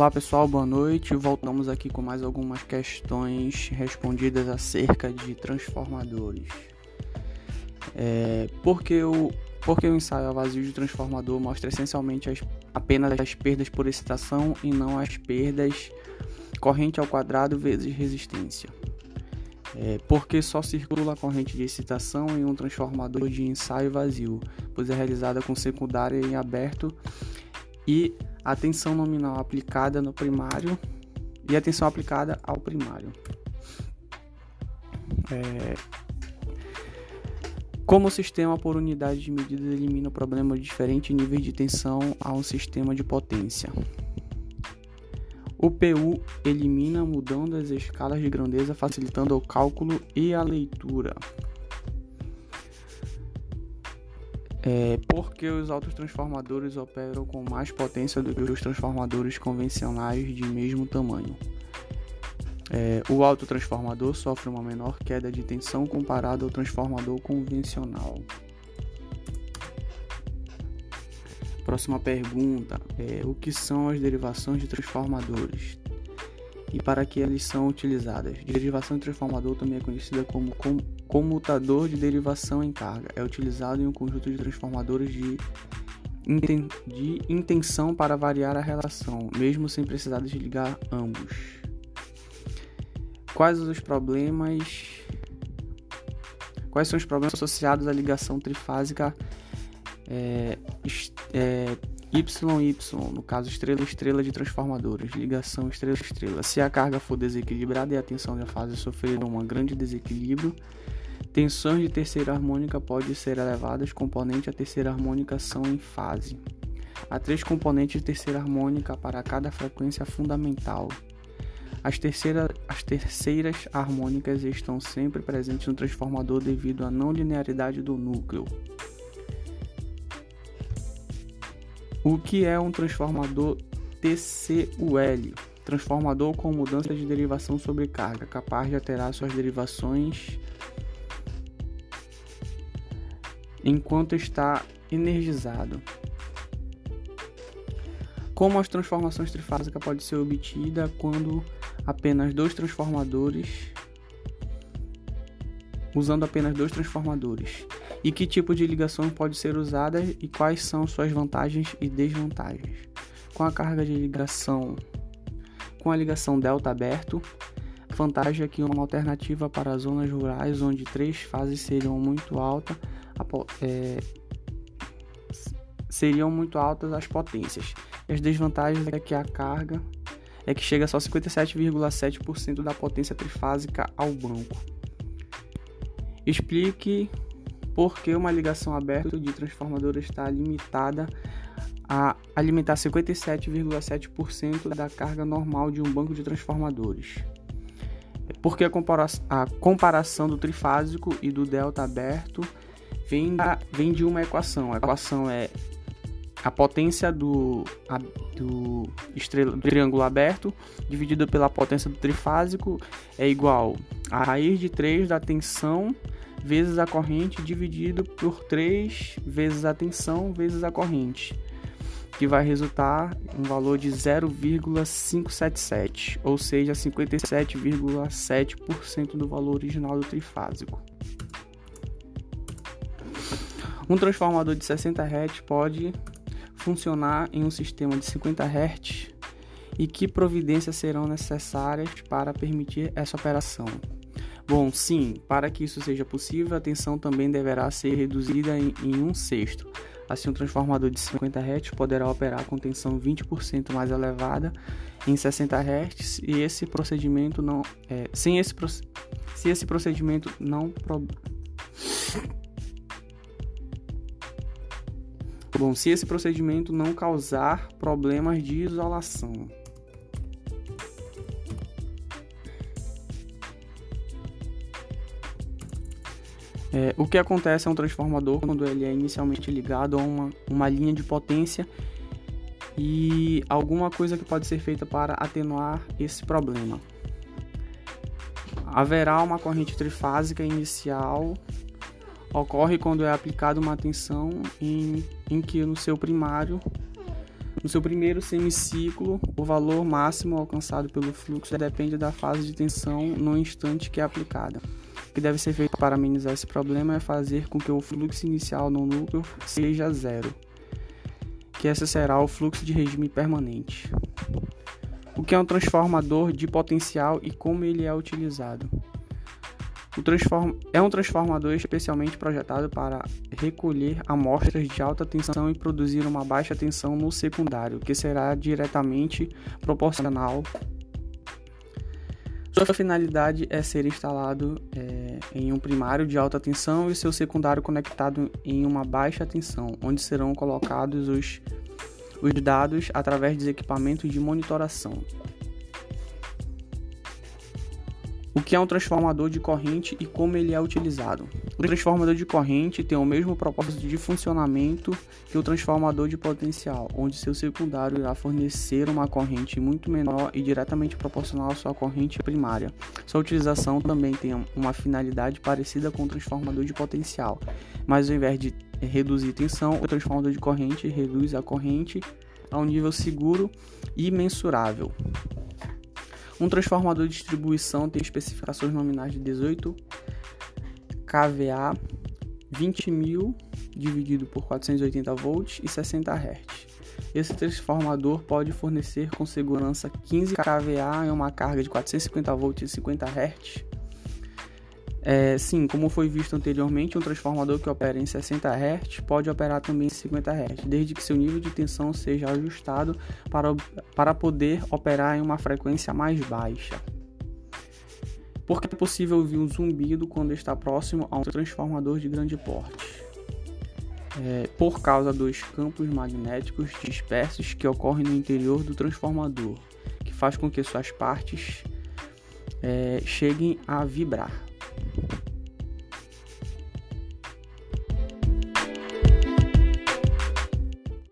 Olá pessoal, boa noite. Voltamos aqui com mais algumas questões respondidas acerca de transformadores. É, porque, o, porque o ensaio a vazio de transformador mostra essencialmente as, apenas as perdas por excitação e não as perdas corrente ao quadrado vezes resistência. É, porque só circula a corrente de excitação em um transformador de ensaio vazio, pois é realizada com secundária em aberto e a tensão nominal aplicada no primário e a tensão aplicada ao primário. É... Como o sistema por unidade de medida elimina o problema de diferentes níveis de tensão a um sistema de potência. O PU elimina mudando as escalas de grandeza, facilitando o cálculo e a leitura. É, porque os autotransformadores operam com mais potência do que os transformadores convencionais de mesmo tamanho. É, o autotransformador sofre uma menor queda de tensão comparado ao transformador convencional. Próxima pergunta: é, o que são as derivações de transformadores? E para que elas são utilizadas? Derivação de transformador também é conhecida como comutador de derivação em carga. É utilizado em um conjunto de transformadores de, inten de intenção para variar a relação, mesmo sem precisar desligar ambos. Quais os problemas? Quais são os problemas associados à ligação trifásica é, é, YY, no caso estrela-estrela de transformadores, ligação estrela-estrela. Se a carga for desequilibrada e a tensão da fase sofrer um grande desequilíbrio, Tensões de terceira harmônica podem ser elevadas, componente a terceira harmônica são em fase. Há três componentes de terceira harmônica para cada frequência fundamental. As, terceira, as terceiras harmônicas estão sempre presentes no transformador devido à não linearidade do núcleo. O que é um transformador TCUL? Transformador com mudança de derivação sobre carga, capaz de alterar suas derivações enquanto está energizado. Como as transformações trifásicas pode ser obtida quando apenas dois transformadores usando apenas dois transformadores e que tipo de ligação pode ser usada e quais são suas vantagens e desvantagens. Com a carga de ligação com a ligação delta aberto, vantagem é que uma alternativa para zonas rurais onde três fases seriam muito altas é, seriam muito altas as potências. E as desvantagens é que a carga é que chega só 57,7% da potência trifásica ao banco. Explique por que uma ligação aberta de transformador está limitada a alimentar 57,7% da carga normal de um banco de transformadores. Porque a, compara a comparação do trifásico e do delta aberto vem, da, vem de uma equação. A equação é a potência do, a, do, estrela, do triângulo aberto dividido pela potência do trifásico é igual a raiz de 3 da tensão vezes a corrente dividido por 3 vezes a tensão vezes a corrente, que vai resultar um valor de 0,577, ou seja, 57,7% do valor original do trifásico. Um transformador de 60 Hz pode funcionar em um sistema de 50 Hz e que providências serão necessárias para permitir essa operação? Bom, sim, para que isso seja possível, a tensão também deverá ser reduzida em, em um sexto. Assim, um transformador de 50 Hz poderá operar com tensão 20% mais elevada em 60 Hz e esse procedimento não, é, sem esse, se esse procedimento não pro, Bom, se esse procedimento não causar problemas de isolação. É, o que acontece a um transformador quando ele é inicialmente ligado a uma, uma linha de potência e alguma coisa que pode ser feita para atenuar esse problema. Haverá uma corrente trifásica inicial ocorre quando é aplicada uma tensão em, em que no seu primário No seu primeiro semiciclo, o valor máximo alcançado pelo fluxo depende da fase de tensão no instante que é aplicada. O que deve ser feito para amenizar esse problema é fazer com que o fluxo inicial no núcleo seja zero, que esse será o fluxo de regime permanente. O que é um transformador de potencial e como ele é utilizado? É um transformador especialmente projetado para recolher amostras de alta tensão e produzir uma baixa tensão no secundário, que será diretamente proporcional. Sua finalidade é ser instalado é, em um primário de alta tensão e seu secundário conectado em uma baixa tensão, onde serão colocados os, os dados através de equipamentos de monitoração. Que é um transformador de corrente e como ele é utilizado? O transformador de corrente tem o mesmo propósito de funcionamento que o transformador de potencial, onde seu secundário irá fornecer uma corrente muito menor e diretamente proporcional à sua corrente primária. Sua utilização também tem uma finalidade parecida com o transformador de potencial, mas ao invés de reduzir tensão, o transformador de corrente reduz a corrente a um nível seguro e mensurável. Um transformador de distribuição tem especificações nominais de 18 kVA, 20.000 dividido por 480 volts e 60 Hz. Esse transformador pode fornecer com segurança 15 kVA em uma carga de 450 volts e 50 Hz é, sim, como foi visto anteriormente, um transformador que opera em 60 Hz pode operar também em 50 Hz, desde que seu nível de tensão seja ajustado para, para poder operar em uma frequência mais baixa. Porque é possível ouvir um zumbido quando está próximo a um transformador de grande porte. É, por causa dos campos magnéticos dispersos que ocorrem no interior do transformador, que faz com que suas partes é, cheguem a vibrar.